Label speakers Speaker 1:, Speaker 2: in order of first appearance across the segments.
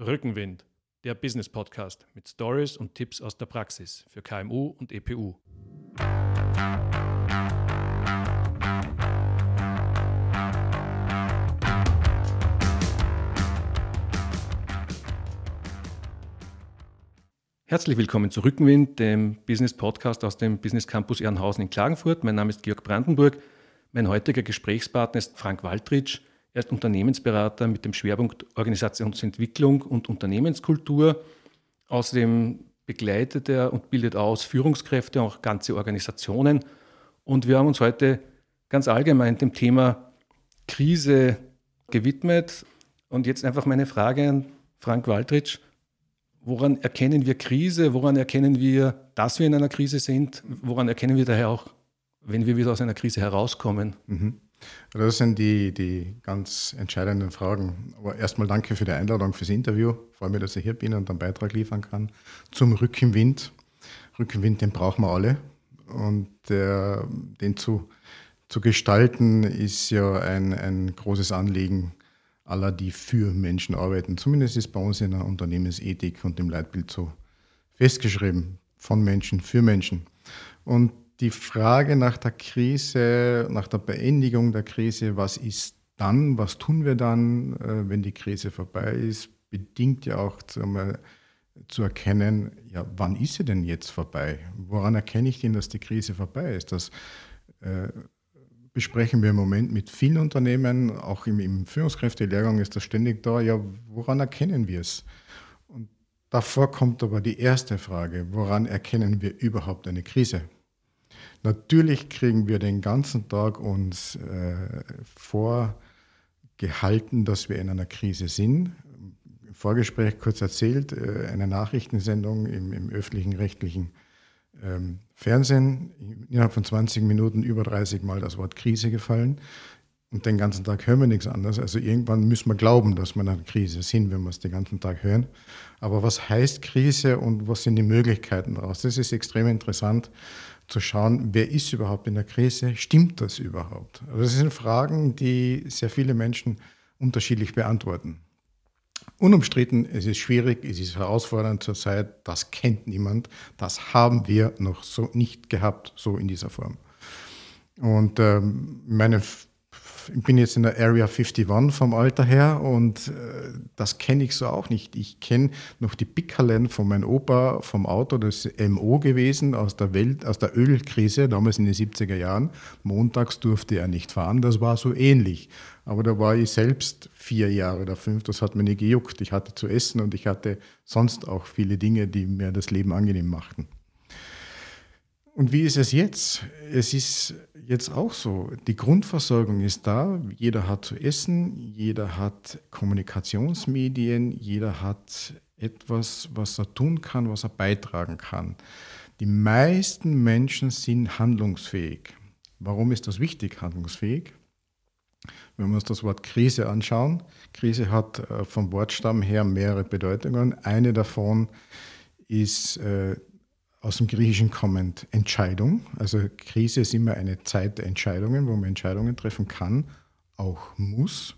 Speaker 1: Rückenwind, der Business Podcast mit Stories und Tipps aus der Praxis für KMU und EPU. Herzlich willkommen zu Rückenwind, dem Business Podcast aus dem Business Campus Ehrenhausen in Klagenfurt. Mein Name ist Georg Brandenburg. Mein heutiger Gesprächspartner ist Frank Waldritsch. Er ist Unternehmensberater mit dem Schwerpunkt Organisationsentwicklung und Unternehmenskultur. Außerdem begleitet er und bildet aus Führungskräfte, auch ganze Organisationen. Und wir haben uns heute ganz allgemein dem Thema Krise gewidmet. Und jetzt einfach meine Frage an Frank Waldritsch. Woran erkennen wir Krise? Woran erkennen wir, dass wir in einer Krise sind? Woran erkennen wir daher auch, wenn wir wieder aus einer Krise herauskommen?
Speaker 2: Mhm. Das sind die, die ganz entscheidenden Fragen. Aber erstmal danke für die Einladung fürs Interview. Ich freue mich, dass ich hier bin und einen Beitrag liefern kann zum Rückenwind. Rückenwind, den brauchen wir alle. Und der, den zu, zu gestalten, ist ja ein, ein großes Anliegen aller, die für Menschen arbeiten. Zumindest ist bei uns in der Unternehmensethik und im Leitbild so festgeschrieben. Von Menschen, für Menschen. Und die Frage nach der Krise, nach der Beendigung der Krise, was ist dann, was tun wir dann, äh, wenn die Krise vorbei ist, bedingt ja auch zu, zu erkennen, ja, wann ist sie denn jetzt vorbei? Woran erkenne ich denn, dass die Krise vorbei ist? Das äh, besprechen wir im Moment mit vielen Unternehmen, auch im, im Führungskräftelehrgang ist das ständig da, ja, woran erkennen wir es? Und davor kommt aber die erste Frage, woran erkennen wir überhaupt eine Krise? Natürlich kriegen wir den ganzen Tag uns äh, vorgehalten, dass wir in einer Krise sind. Im Vorgespräch kurz erzählt, äh, eine Nachrichtensendung im, im öffentlichen rechtlichen ähm, Fernsehen, innerhalb von 20 Minuten über 30 Mal das Wort Krise gefallen. Und den ganzen Tag hören wir nichts anderes. Also irgendwann müssen wir glauben, dass wir in einer Krise sind, wenn wir es den ganzen Tag hören. Aber was heißt Krise und was sind die Möglichkeiten daraus? Das ist extrem interessant zu schauen, wer ist überhaupt in der Krise? Stimmt das überhaupt? Also das sind Fragen, die sehr viele Menschen unterschiedlich beantworten. Unumstritten, es ist schwierig, es ist herausfordernd zurzeit, das kennt niemand, das haben wir noch so nicht gehabt, so in dieser Form. Und ähm, meine ich bin jetzt in der Area 51 vom Alter her und äh, das kenne ich so auch nicht. Ich kenne noch die Pickerlen von meinem Opa vom Auto, das ist MO gewesen aus der Welt, aus der Ölkrise, damals in den 70er Jahren. Montags durfte er nicht fahren, das war so ähnlich. Aber da war ich selbst vier Jahre oder fünf, das hat mir nicht gejuckt. Ich hatte zu essen und ich hatte sonst auch viele Dinge, die mir das Leben angenehm machten. Und wie ist es jetzt? Es ist jetzt auch so. Die Grundversorgung ist da. Jeder hat zu essen, jeder hat Kommunikationsmedien, jeder hat etwas, was er tun kann, was er beitragen kann. Die meisten Menschen sind handlungsfähig. Warum ist das wichtig, handlungsfähig? Wenn wir uns das Wort Krise anschauen, Krise hat äh, vom Wortstamm her mehrere Bedeutungen. Eine davon ist äh, aus dem Griechischen kommend Entscheidung. Also Krise ist immer eine Zeit der Entscheidungen, wo man Entscheidungen treffen kann, auch muss.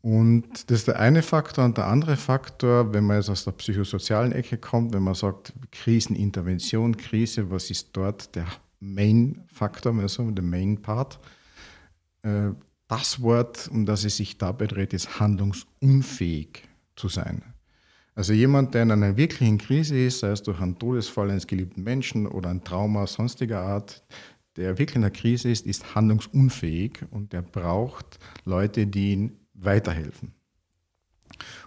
Speaker 2: Und das ist der eine Faktor. Und der andere Faktor, wenn man jetzt aus der psychosozialen Ecke kommt, wenn man sagt, Krisenintervention, Krise, was ist dort der Main-Faktor, also der Main-Part? Äh, das Wort, um das es sich dabei dreht, ist handlungsunfähig zu sein. Also jemand, der in einer wirklichen Krise ist, sei es durch einen Todesfall eines geliebten Menschen oder ein Trauma sonstiger Art, der wirklich in einer Krise ist, ist handlungsunfähig und der braucht Leute, die ihm weiterhelfen.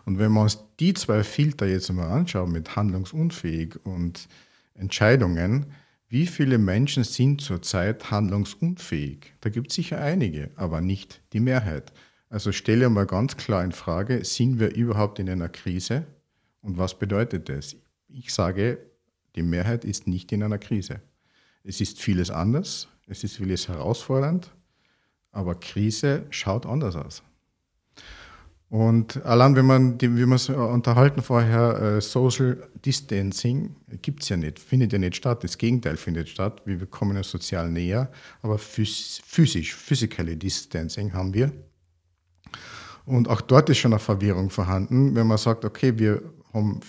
Speaker 2: Und wenn wir uns die zwei Filter jetzt mal anschauen mit handlungsunfähig und Entscheidungen, wie viele Menschen sind zurzeit handlungsunfähig? Da gibt es sicher einige, aber nicht die Mehrheit. Also stelle mal ganz klar in Frage, sind wir überhaupt in einer Krise? Und was bedeutet das? Ich sage, die Mehrheit ist nicht in einer Krise. Es ist vieles anders, es ist vieles herausfordernd, aber Krise schaut anders aus. Und allein wenn man, wie wir es unterhalten vorher, äh, Social Distancing gibt es ja nicht, findet ja nicht statt. Das Gegenteil findet statt. Wir kommen ja sozial näher, aber physisch, physically Distancing haben wir. Und auch dort ist schon eine Verwirrung vorhanden, wenn man sagt, okay, wir haben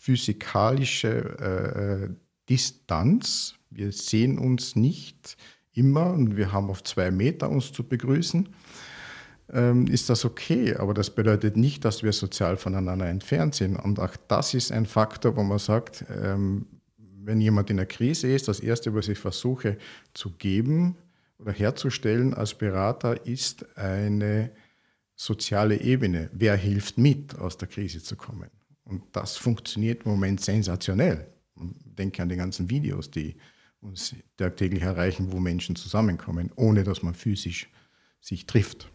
Speaker 2: physikalische äh, äh Distanz, wir sehen uns nicht immer und wir haben auf zwei Meter uns zu begrüßen, ähm, ist das okay. Aber das bedeutet nicht, dass wir sozial voneinander entfernt sind. Und auch das ist ein Faktor, wo man sagt, ähm, wenn jemand in einer Krise ist, das Erste, was ich versuche zu geben oder herzustellen als Berater, ist eine soziale Ebene. Wer hilft mit, aus der Krise zu kommen? Und das funktioniert im Moment sensationell. Denke an die ganzen Videos, die uns tagtäglich erreichen, wo Menschen zusammenkommen, ohne dass man physisch sich trifft.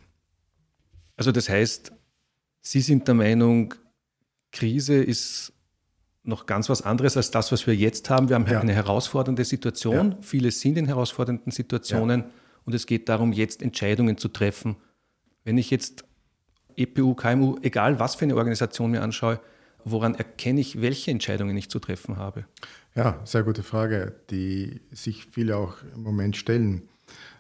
Speaker 1: Also das heißt, Sie sind der Meinung, Krise ist noch ganz was anderes als das, was wir jetzt haben. Wir haben ja. eine herausfordernde Situation. Ja. Viele sind in herausfordernden Situationen ja. und es geht darum, jetzt Entscheidungen zu treffen. Wenn ich jetzt EPU, KMU, egal was für eine Organisation mir anschaue, woran erkenne ich, welche Entscheidungen ich zu treffen habe?
Speaker 2: Ja, sehr gute Frage, die sich viele auch im Moment stellen,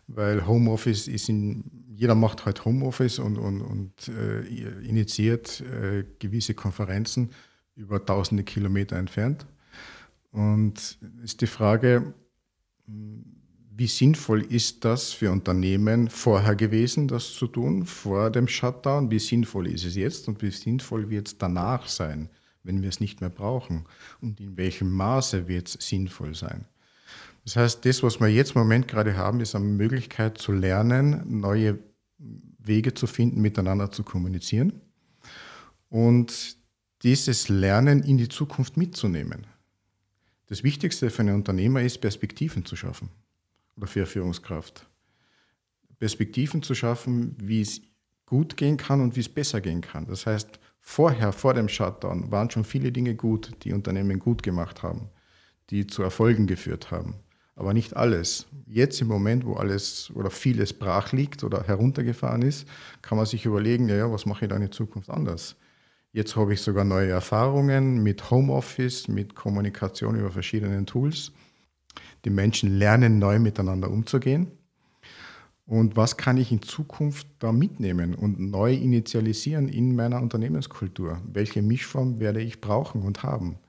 Speaker 2: weil Homeoffice ist in, jeder macht halt Homeoffice und, und, und äh, initiiert äh, gewisse Konferenzen über tausende Kilometer entfernt. Und ist die Frage, wie sinnvoll ist das für Unternehmen vorher gewesen, das zu tun, vor dem Shutdown? Wie sinnvoll ist es jetzt und wie sinnvoll wird es danach sein? wenn wir es nicht mehr brauchen? Und in welchem Maße wird es sinnvoll sein? Das heißt, das, was wir jetzt im Moment gerade haben, ist eine Möglichkeit zu lernen, neue Wege zu finden, miteinander zu kommunizieren und dieses Lernen in die Zukunft mitzunehmen. Das Wichtigste für einen Unternehmer ist, Perspektiven zu schaffen oder für Führungskraft. Perspektiven zu schaffen, wie es gut gehen kann und wie es besser gehen kann. Das heißt, vorher, vor dem Shutdown, waren schon viele Dinge gut, die Unternehmen gut gemacht haben, die zu Erfolgen geführt haben. Aber nicht alles. Jetzt im Moment, wo alles oder vieles brach liegt oder heruntergefahren ist, kann man sich überlegen, ja, was mache ich dann in Zukunft anders? Jetzt habe ich sogar neue Erfahrungen mit Homeoffice, mit Kommunikation über verschiedene Tools. Die Menschen lernen neu miteinander umzugehen. Und was kann ich in Zukunft da mitnehmen und neu initialisieren in meiner Unternehmenskultur? Welche Mischform werde ich brauchen und haben?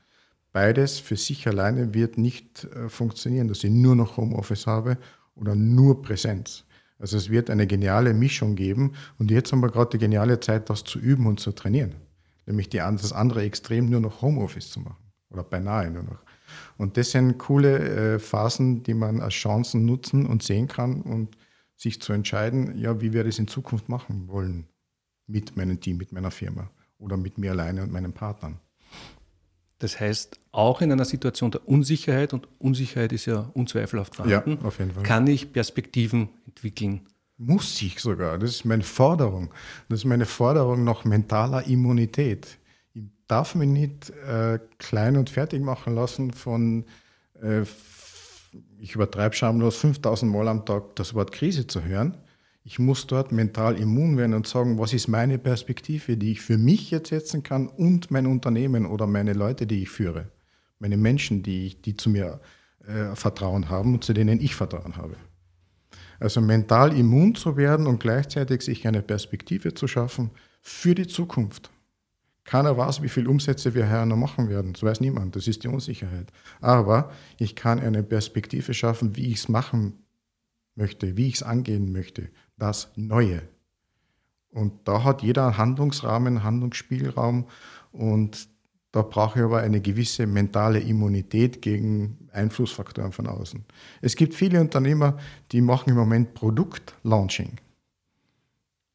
Speaker 2: Beides für sich alleine wird nicht äh, funktionieren, dass ich nur noch Homeoffice habe oder nur Präsenz. Also es wird eine geniale Mischung geben und jetzt haben wir gerade die geniale Zeit, das zu üben und zu trainieren. Nämlich die, das andere Extrem nur noch Homeoffice zu machen oder beinahe nur noch. Und das sind coole äh, Phasen, die man als Chancen nutzen und sehen kann und sich zu entscheiden, ja, wie wir das in Zukunft machen wollen mit meinem Team, mit meiner Firma oder mit mir alleine und meinen Partnern.
Speaker 1: Das heißt, auch in einer Situation der Unsicherheit, und Unsicherheit ist ja unzweifelhaft vorhanden, ja, auf jeden Fall. kann ich Perspektiven entwickeln.
Speaker 2: Muss ich sogar. Das ist meine Forderung. Das ist meine Forderung nach mentaler Immunität. Darf mich nicht äh, klein und fertig machen lassen von äh, ich übertreibe schamlos 5000 Mal am Tag das Wort Krise zu hören. Ich muss dort mental immun werden und sagen, was ist meine Perspektive, die ich für mich jetzt setzen kann und mein Unternehmen oder meine Leute, die ich führe. Meine Menschen, die, die zu mir äh, Vertrauen haben und zu denen ich Vertrauen habe. Also mental immun zu werden und gleichzeitig sich eine Perspektive zu schaffen für die Zukunft. Keiner weiß, wie viele Umsätze wir heuer noch machen werden. Das weiß niemand. Das ist die Unsicherheit. Aber ich kann eine Perspektive schaffen, wie ich es machen möchte, wie ich es angehen möchte. Das Neue. Und da hat jeder einen Handlungsrahmen, Handlungsspielraum. Und da brauche ich aber eine gewisse mentale Immunität gegen Einflussfaktoren von außen. Es gibt viele Unternehmer, die machen im Moment Produktlaunching.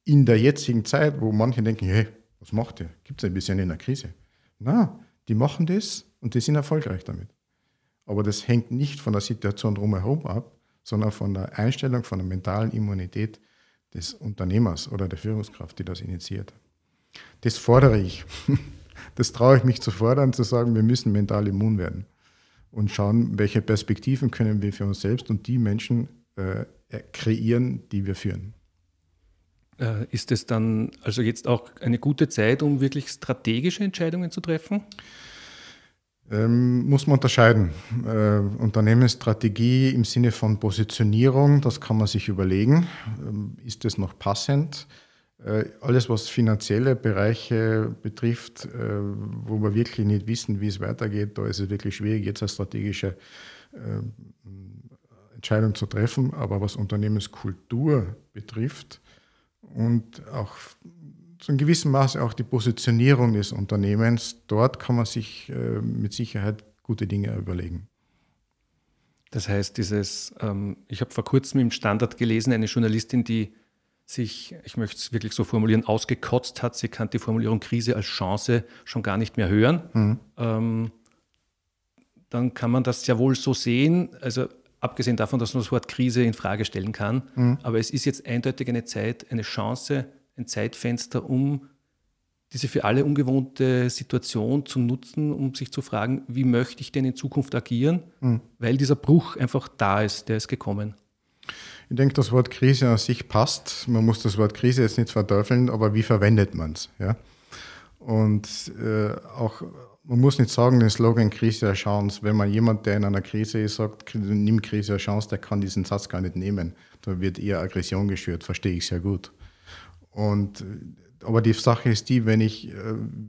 Speaker 2: In der jetzigen Zeit, wo manche denken, hey, was macht ihr? Gibt es ein bisschen in der Krise? Na, die machen das und die sind erfolgreich damit. Aber das hängt nicht von der Situation drumherum ab, sondern von der Einstellung, von der mentalen Immunität des Unternehmers oder der Führungskraft, die das initiiert. Das fordere ich. Das traue ich mich zu fordern, zu sagen, wir müssen mental immun werden und schauen, welche Perspektiven können wir für uns selbst und die Menschen äh, kreieren, die wir führen.
Speaker 1: Äh, ist es dann also jetzt auch eine gute Zeit, um wirklich strategische Entscheidungen zu treffen?
Speaker 2: Ähm, muss man unterscheiden. Äh, Unternehmensstrategie im Sinne von Positionierung, das kann man sich überlegen. Ähm, ist es noch passend? Äh, alles, was finanzielle Bereiche betrifft, äh, wo wir wirklich nicht wissen, wie es weitergeht, da ist es wirklich schwierig, jetzt eine strategische äh, Entscheidung zu treffen. Aber was Unternehmenskultur betrifft und auch zu einem gewissen Maße auch die Positionierung des Unternehmens, dort kann man sich mit Sicherheit gute Dinge überlegen.
Speaker 1: Das heißt, dieses, ähm, ich habe vor kurzem im Standard gelesen, eine Journalistin, die sich, ich möchte es wirklich so formulieren, ausgekotzt hat. Sie kann die Formulierung Krise als Chance schon gar nicht mehr hören. Mhm. Ähm, dann kann man das ja wohl so sehen. Also abgesehen davon, dass man das Wort Krise in Frage stellen kann. Mhm. Aber es ist jetzt eindeutig eine Zeit, eine Chance, ein Zeitfenster, um diese für alle ungewohnte Situation zu nutzen, um sich zu fragen, wie möchte ich denn in Zukunft agieren, mhm. weil dieser Bruch einfach da ist, der ist gekommen.
Speaker 2: Ich denke, das Wort Krise an sich passt. Man muss das Wort Krise jetzt nicht verteufeln, aber wie verwendet man es? Ja? Und äh, auch, man muss nicht sagen, den Slogan Krise eine Chance. Wenn man jemand, der in einer Krise ist, sagt, nimm Krise eine Chance, der kann diesen Satz gar nicht nehmen. Da wird eher Aggression geschürt, verstehe ich sehr gut. Und, aber die Sache ist die, wenn ich äh,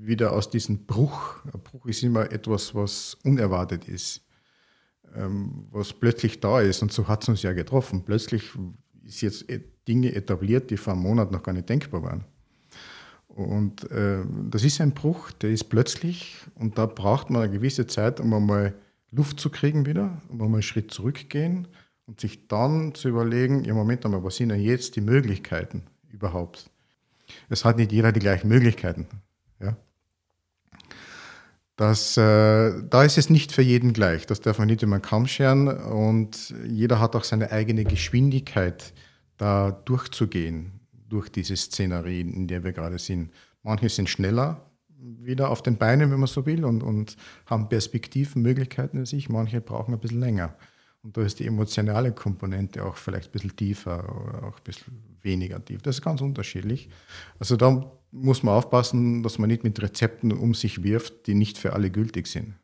Speaker 2: wieder aus diesem Bruch, ein Bruch ist immer etwas, was unerwartet ist ähm, was plötzlich da ist. Und so hat es uns ja getroffen. Plötzlich ist jetzt Dinge etabliert, die vor einem Monat noch gar nicht denkbar waren. Und äh, das ist ein Bruch, der ist plötzlich und da braucht man eine gewisse Zeit, um einmal Luft zu kriegen wieder, um einmal einen Schritt zurückgehen und sich dann zu überlegen, ja Moment einmal, was sind denn jetzt die Möglichkeiten überhaupt? Es hat nicht jeder die gleichen Möglichkeiten. Ja? Das, äh, da ist es nicht für jeden gleich. Das darf man nicht über den Kamm scheren. Und jeder hat auch seine eigene Geschwindigkeit, da durchzugehen, durch diese Szenerie, in der wir gerade sind. Manche sind schneller wieder auf den Beinen, wenn man so will, und, und haben Perspektiven, Möglichkeiten in sich. Manche brauchen ein bisschen länger. Und da ist die emotionale Komponente auch vielleicht ein bisschen tiefer oder auch ein bisschen weniger tief. Das ist ganz unterschiedlich. Also da muss man aufpassen, dass man nicht mit Rezepten um sich wirft, die nicht für alle gültig sind.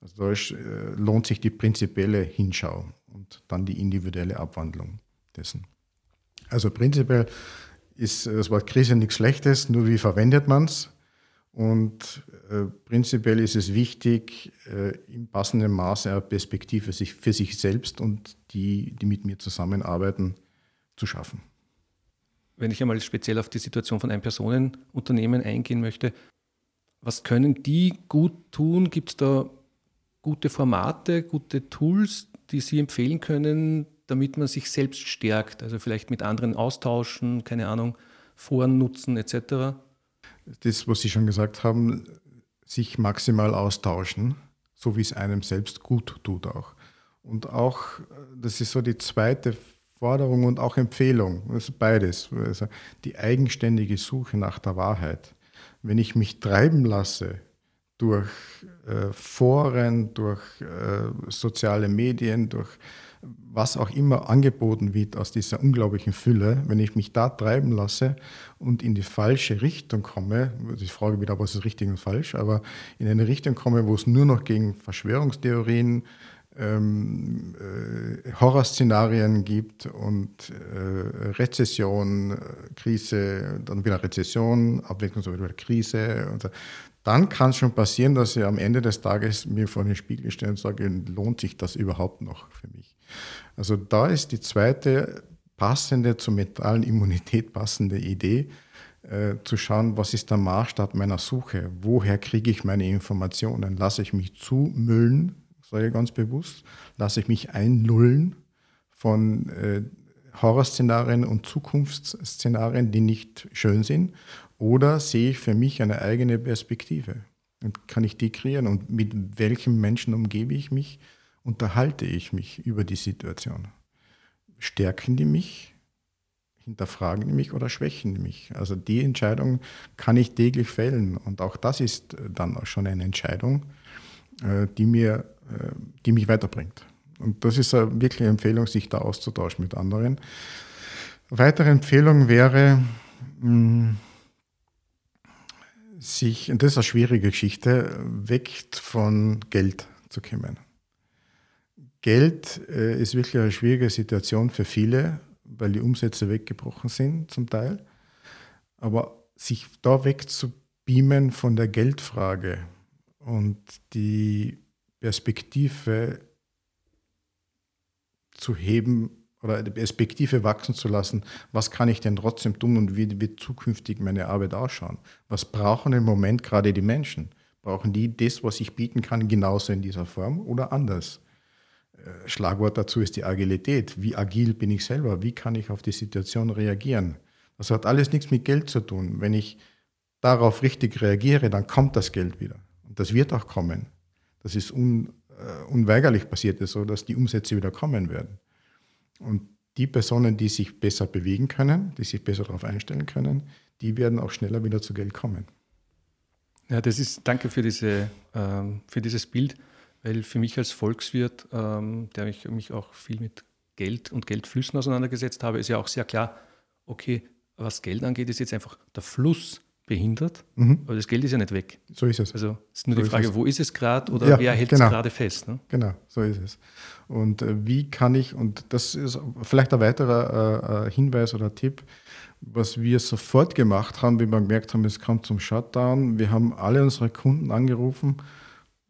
Speaker 2: Also da ist, äh, lohnt sich die prinzipielle Hinschau und dann die individuelle Abwandlung dessen. Also prinzipiell ist das Wort Krise nichts Schlechtes, nur wie verwendet man es. Und äh, prinzipiell ist es wichtig, äh, im passenden Maße eine Perspektive für sich, für sich selbst und die, die mit mir zusammenarbeiten, zu schaffen
Speaker 1: wenn ich einmal speziell auf die Situation von einem Personenunternehmen eingehen möchte, was können die gut tun? Gibt es da gute Formate, gute Tools, die Sie empfehlen können, damit man sich selbst stärkt? Also vielleicht mit anderen austauschen, keine Ahnung, Foren nutzen etc.
Speaker 2: Das, was Sie schon gesagt haben, sich maximal austauschen, so wie es einem selbst gut tut auch. Und auch, das ist so die zweite Forderung und auch Empfehlung. Ist beides. Also die eigenständige Suche nach der Wahrheit. Wenn ich mich treiben lasse durch äh, Foren, durch äh, soziale Medien, durch was auch immer angeboten wird aus dieser unglaublichen Fülle, wenn ich mich da treiben lasse und in die falsche Richtung komme, ich frage wieder, was ist richtig und falsch, aber in eine Richtung komme, wo es nur noch gegen Verschwörungstheorien, ähm, äh, Horrorszenarien gibt und äh, Rezession, Krise, dann wieder Rezession, Abwicklung, so wieder Krise. Und so. Dann kann es schon passieren, dass ich am Ende des Tages mir vor den Spiegel stelle und sage, lohnt sich das überhaupt noch für mich? Also da ist die zweite passende zur mentalen Immunität passende Idee, äh, zu schauen, was ist der Maßstab meiner Suche? Woher kriege ich meine Informationen? Lasse ich mich zumüllen sage ich ganz bewusst, lasse ich mich einlullen von äh, Horrorszenarien und Zukunftsszenarien, die nicht schön sind, oder sehe ich für mich eine eigene Perspektive und kann ich die kreieren und mit welchem Menschen umgebe ich mich, unterhalte ich mich über die Situation. Stärken die mich, hinterfragen die mich oder schwächen die mich? Also die Entscheidung kann ich täglich fällen und auch das ist dann auch schon eine Entscheidung, äh, die mir äh, die mich weiterbringt. Und das ist eine wirkliche Empfehlung, sich da auszutauschen mit anderen. Weitere Empfehlung wäre, hm, sich, und das ist eine schwierige Geschichte, weg von Geld zu kommen. Geld äh, ist wirklich eine schwierige Situation für viele, weil die Umsätze weggebrochen sind zum Teil. Aber sich da weg zu beamen von der Geldfrage und die Perspektive zu heben oder die Perspektive wachsen zu lassen, was kann ich denn trotzdem tun und wie wird zukünftig meine Arbeit ausschauen? Was brauchen im Moment gerade die Menschen? Brauchen die das, was ich bieten kann, genauso in dieser Form oder anders? Äh, Schlagwort dazu ist die Agilität. Wie agil bin ich selber? Wie kann ich auf die Situation reagieren? Das hat alles nichts mit Geld zu tun. Wenn ich darauf richtig reagiere, dann kommt das Geld wieder. Und das wird auch kommen. Das ist un, äh, unweigerlich passiert, so, dass die Umsätze wieder kommen werden. Und die Personen, die sich besser bewegen können, die sich besser darauf einstellen können, die werden auch schneller wieder zu Geld kommen.
Speaker 1: Ja, das ist, danke für, diese, ähm, für dieses Bild, weil für mich als Volkswirt, ähm, der mich, mich auch viel mit Geld und Geldflüssen auseinandergesetzt habe, ist ja auch sehr klar, okay, was Geld angeht, ist jetzt einfach der Fluss behindert, mhm. aber das Geld ist ja nicht weg.
Speaker 2: So ist es.
Speaker 1: Also es ist nur so die Frage, wo ist es gerade oder ja, wer hält genau. es gerade fest. Ne?
Speaker 2: Genau, so ist es. Und äh, wie kann ich, und das ist vielleicht ein weiterer äh, äh, Hinweis oder Tipp, was wir sofort gemacht haben, wie wir gemerkt haben, es kommt zum Shutdown. Wir haben alle unsere Kunden angerufen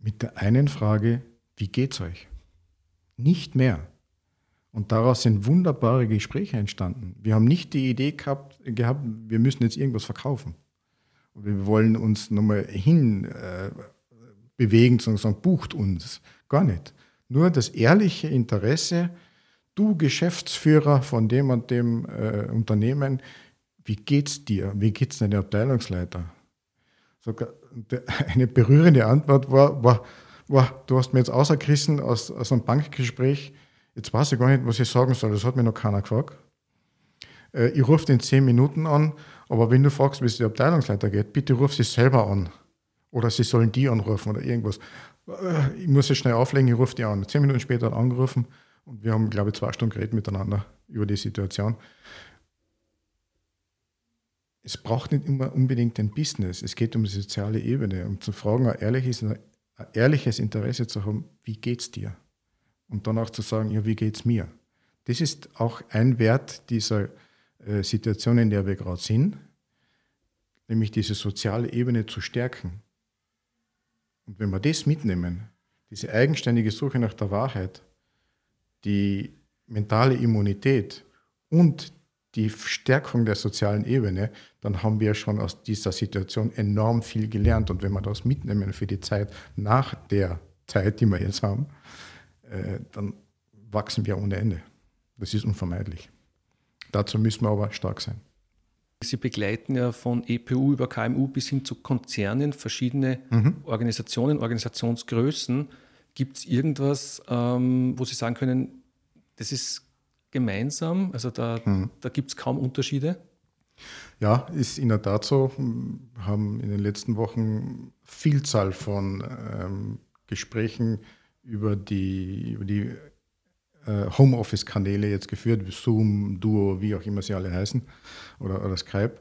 Speaker 2: mit der einen Frage, wie geht's euch? Nicht mehr. Und daraus sind wunderbare Gespräche entstanden. Wir haben nicht die Idee gehabt, gehabt wir müssen jetzt irgendwas verkaufen. Wir wollen uns nochmal hin äh, bewegen, sondern bucht uns. Gar nicht. Nur das ehrliche Interesse, du Geschäftsführer von dem und dem äh, Unternehmen, wie geht's dir? Wie geht's deinem Abteilungsleiter? Sogar eine berührende Antwort war, war, war du hast mir jetzt außergerissen aus, aus einem Bankgespräch, jetzt weiß ich gar nicht, was ich sagen soll, das hat mir noch keiner gefragt. Äh, ich rufe in zehn Minuten an aber wenn du fragst, wie es der Abteilungsleiter geht, bitte ruf sie selber an. Oder sie sollen die anrufen oder irgendwas. Äh, ich muss sie schnell auflegen, ich rufe die an. Zehn Minuten später hat angerufen und wir haben, glaube ich, zwei Stunden geredet miteinander über die Situation. Es braucht nicht immer unbedingt ein Business. Es geht um die soziale Ebene, um zu fragen, ein ehrliches, ein ehrliches Interesse zu haben, wie geht es dir? Und dann auch zu sagen, ja, wie geht es mir? Das ist auch ein Wert dieser äh, Situation, in der wir gerade sind, nämlich diese soziale Ebene zu stärken. Und wenn wir das mitnehmen, diese eigenständige Suche nach der Wahrheit, die mentale Immunität und die Stärkung der sozialen Ebene, dann haben wir schon aus dieser Situation enorm viel gelernt. Und wenn wir das mitnehmen für die Zeit nach der Zeit, die wir jetzt haben, äh, dann wachsen wir ohne Ende. Das ist unvermeidlich. Dazu müssen wir aber stark sein.
Speaker 1: Sie begleiten ja von EPU über KMU bis hin zu Konzernen verschiedene mhm. Organisationen, Organisationsgrößen. Gibt es irgendwas, ähm, wo Sie sagen können, das ist gemeinsam, also da, mhm. da gibt es kaum Unterschiede?
Speaker 2: Ja, ist in der Tat so. Wir haben in den letzten Wochen Vielzahl von ähm, Gesprächen über die, über die äh, Homeoffice-Kanäle jetzt geführt, Zoom, Duo, wie auch immer sie alle heißen, oder, oder Skype,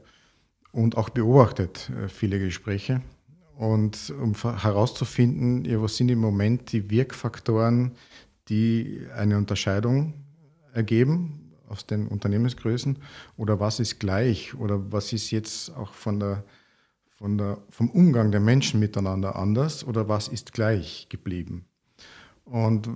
Speaker 2: und auch beobachtet äh, viele Gespräche. Und um herauszufinden, ja, was sind im Moment die Wirkfaktoren, die eine Unterscheidung ergeben aus den Unternehmensgrößen? Oder was ist gleich? Oder was ist jetzt auch von der, von der, vom Umgang der Menschen miteinander anders? Oder was ist gleich geblieben. Und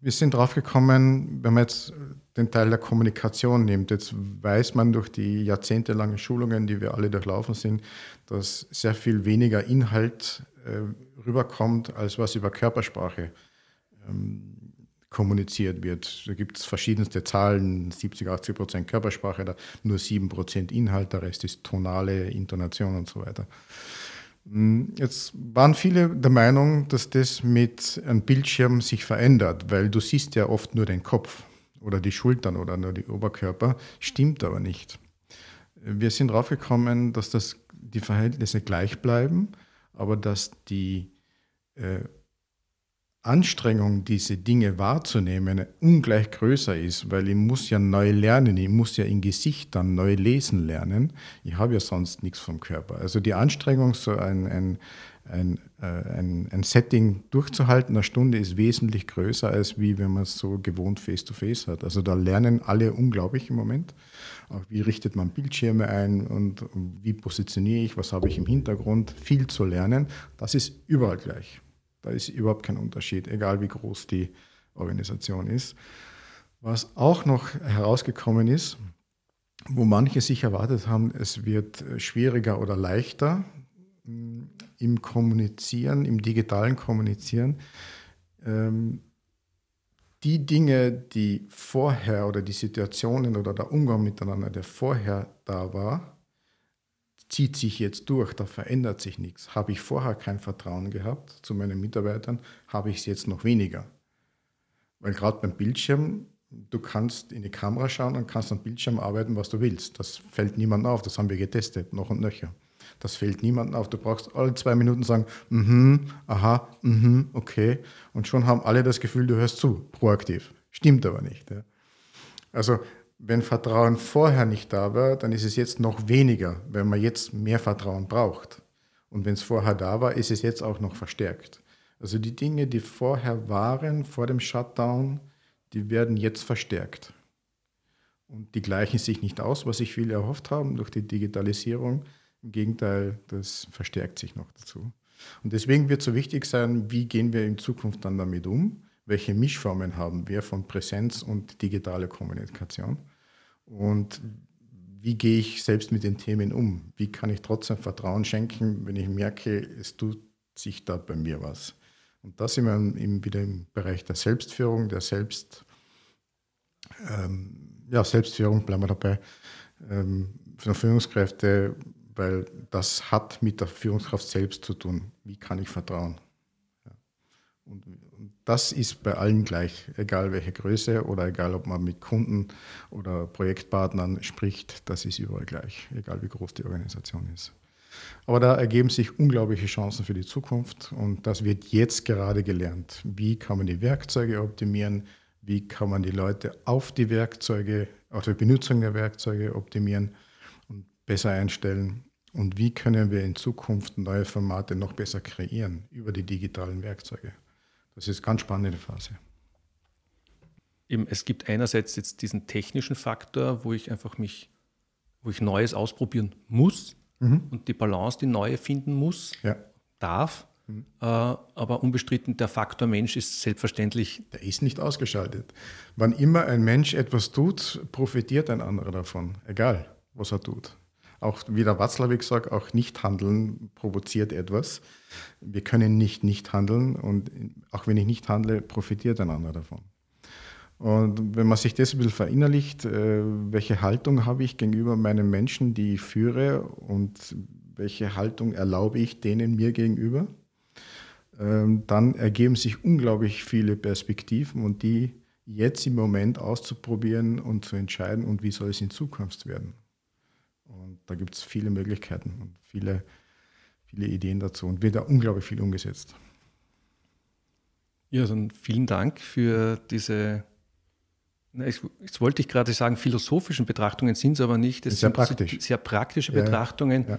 Speaker 2: wir sind drauf gekommen, wenn man jetzt den Teil der Kommunikation nimmt, jetzt weiß man durch die jahrzehntelangen Schulungen, die wir alle durchlaufen sind, dass sehr viel weniger Inhalt äh, rüberkommt, als was über Körpersprache ähm, kommuniziert wird. Da gibt es verschiedenste Zahlen, 70, 80 Prozent Körpersprache, nur 7 Prozent Inhalt, der Rest ist tonale Intonation und so weiter. Hm, jetzt waren viele der Meinung, dass das mit einem Bildschirm sich verändert, weil du siehst ja oft nur den Kopf oder die Schultern oder nur die Oberkörper, stimmt aber nicht. Wir sind draufgekommen, dass das, die Verhältnisse gleich bleiben, aber dass die äh, Anstrengung, diese Dinge wahrzunehmen, ungleich größer ist, weil ich muss ja neu lernen, ich muss ja in Gesichtern neu lesen lernen. Ich habe ja sonst nichts vom Körper. Also die Anstrengung, so ein, ein, ein, äh, ein, ein Setting durchzuhalten, eine Stunde ist wesentlich größer, als wie wenn man es so gewohnt face-to-face -face hat. Also da lernen alle unglaublich im Moment. Auch wie richtet man Bildschirme ein und wie positioniere ich, was habe ich im Hintergrund. Viel zu lernen, das ist überall gleich. Da ist überhaupt kein Unterschied, egal wie groß die Organisation ist. Was auch noch herausgekommen ist, wo manche sich erwartet haben, es wird schwieriger oder leichter mm, im Kommunizieren, im digitalen Kommunizieren. Ähm, die Dinge, die vorher oder die Situationen oder der Umgang miteinander, der vorher da war, zieht sich jetzt durch, da verändert sich nichts. Habe ich vorher kein Vertrauen gehabt zu meinen Mitarbeitern, habe ich es jetzt noch weniger. Weil gerade beim Bildschirm, du kannst in die Kamera schauen und kannst am Bildschirm arbeiten, was du willst. Das fällt niemandem auf, das haben wir getestet, noch und nöcher. Das fällt niemandem auf. Du brauchst alle zwei Minuten sagen, mhm, aha, mhm, okay. Und schon haben alle das Gefühl, du hörst zu, proaktiv. Stimmt aber nicht. Ja. Also wenn Vertrauen vorher nicht da war, dann ist es jetzt noch weniger, wenn man jetzt mehr Vertrauen braucht. Und wenn es vorher da war, ist es jetzt auch noch verstärkt. Also die Dinge, die vorher waren, vor dem Shutdown, die werden jetzt verstärkt. Und die gleichen sich nicht aus, was sich viele erhofft haben durch die Digitalisierung. Im Gegenteil, das verstärkt sich noch dazu. Und deswegen wird so wichtig sein, wie gehen wir in Zukunft dann damit um? Welche Mischformen haben wir von Präsenz und digitaler Kommunikation und wie gehe ich selbst mit den Themen um? Wie kann ich trotzdem Vertrauen schenken, wenn ich merke, es tut sich da bei mir was? Und da sind wir eben wieder im Bereich der Selbstführung, der Selbst, ähm, ja, Selbstführung, bleiben wir dabei, ähm, Führungskräfte, weil das hat mit der Führungskraft selbst zu tun. Wie kann ich vertrauen? Ja. Und das ist bei allen gleich, egal welche Größe oder egal ob man mit Kunden oder Projektpartnern spricht, das ist überall gleich, egal wie groß die Organisation ist. Aber da ergeben sich unglaubliche Chancen für die Zukunft und das wird jetzt gerade gelernt. Wie kann man die Werkzeuge optimieren? Wie kann man die Leute auf die Werkzeuge, auf die Benutzung der Werkzeuge optimieren und besser einstellen? Und wie können wir in Zukunft neue Formate noch besser kreieren über die digitalen Werkzeuge? Das ist eine ganz spannende Phase.
Speaker 1: Eben, es gibt einerseits jetzt diesen technischen Faktor, wo ich einfach mich, wo ich Neues ausprobieren muss mhm. und die Balance, die neue finden muss, ja. darf. Mhm. Äh, aber unbestritten, der Faktor Mensch ist selbstverständlich.
Speaker 2: Der ist nicht ausgeschaltet. Wann immer ein Mensch etwas tut, profitiert ein anderer davon, egal was er tut auch wie der Watzlawick sagt, auch Nichthandeln provoziert etwas. Wir können nicht nicht handeln und auch wenn ich nicht handle, profitiert ein anderer davon. Und wenn man sich das ein bisschen verinnerlicht, äh, welche Haltung habe ich gegenüber meinen Menschen, die ich führe und welche Haltung erlaube ich denen mir gegenüber, ähm, dann ergeben sich unglaublich viele Perspektiven und die jetzt im Moment auszuprobieren und zu entscheiden und wie soll es in Zukunft werden. Und da gibt es viele Möglichkeiten und viele, viele Ideen dazu und wird da unglaublich viel umgesetzt.
Speaker 1: Ja, dann vielen Dank für diese, jetzt wollte ich gerade sagen, philosophischen Betrachtungen sind es aber nicht.
Speaker 2: Es sehr praktisch.
Speaker 1: Sehr praktische ja, Betrachtungen ja.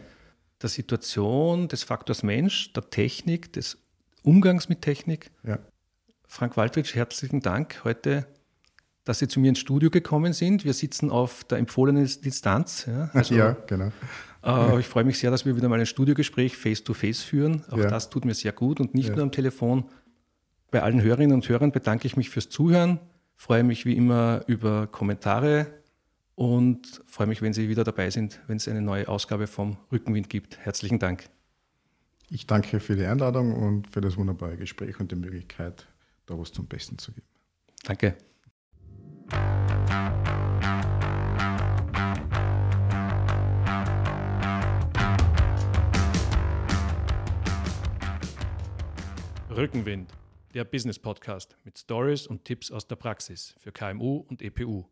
Speaker 1: der Situation, des Faktors Mensch, der Technik, des Umgangs mit Technik. Ja. Frank Waldrich, herzlichen Dank heute dass Sie zu mir ins Studio gekommen sind. Wir sitzen auf der empfohlenen Distanz.
Speaker 2: Ja, also, ja genau.
Speaker 1: Äh, ich freue mich sehr, dass wir wieder mal ein Studiogespräch face-to-face führen. Auch ja. das tut mir sehr gut und nicht ja. nur am Telefon. Bei allen Hörerinnen und Hörern bedanke ich mich fürs Zuhören, freue mich wie immer über Kommentare und freue mich, wenn Sie wieder dabei sind, wenn es eine neue Ausgabe vom Rückenwind gibt. Herzlichen Dank.
Speaker 2: Ich danke für die Einladung und für das wunderbare Gespräch und die Möglichkeit, da was zum Besten zu geben.
Speaker 1: Danke. Rückenwind, der Business Podcast mit Stories und Tipps aus der Praxis für KMU und EPU.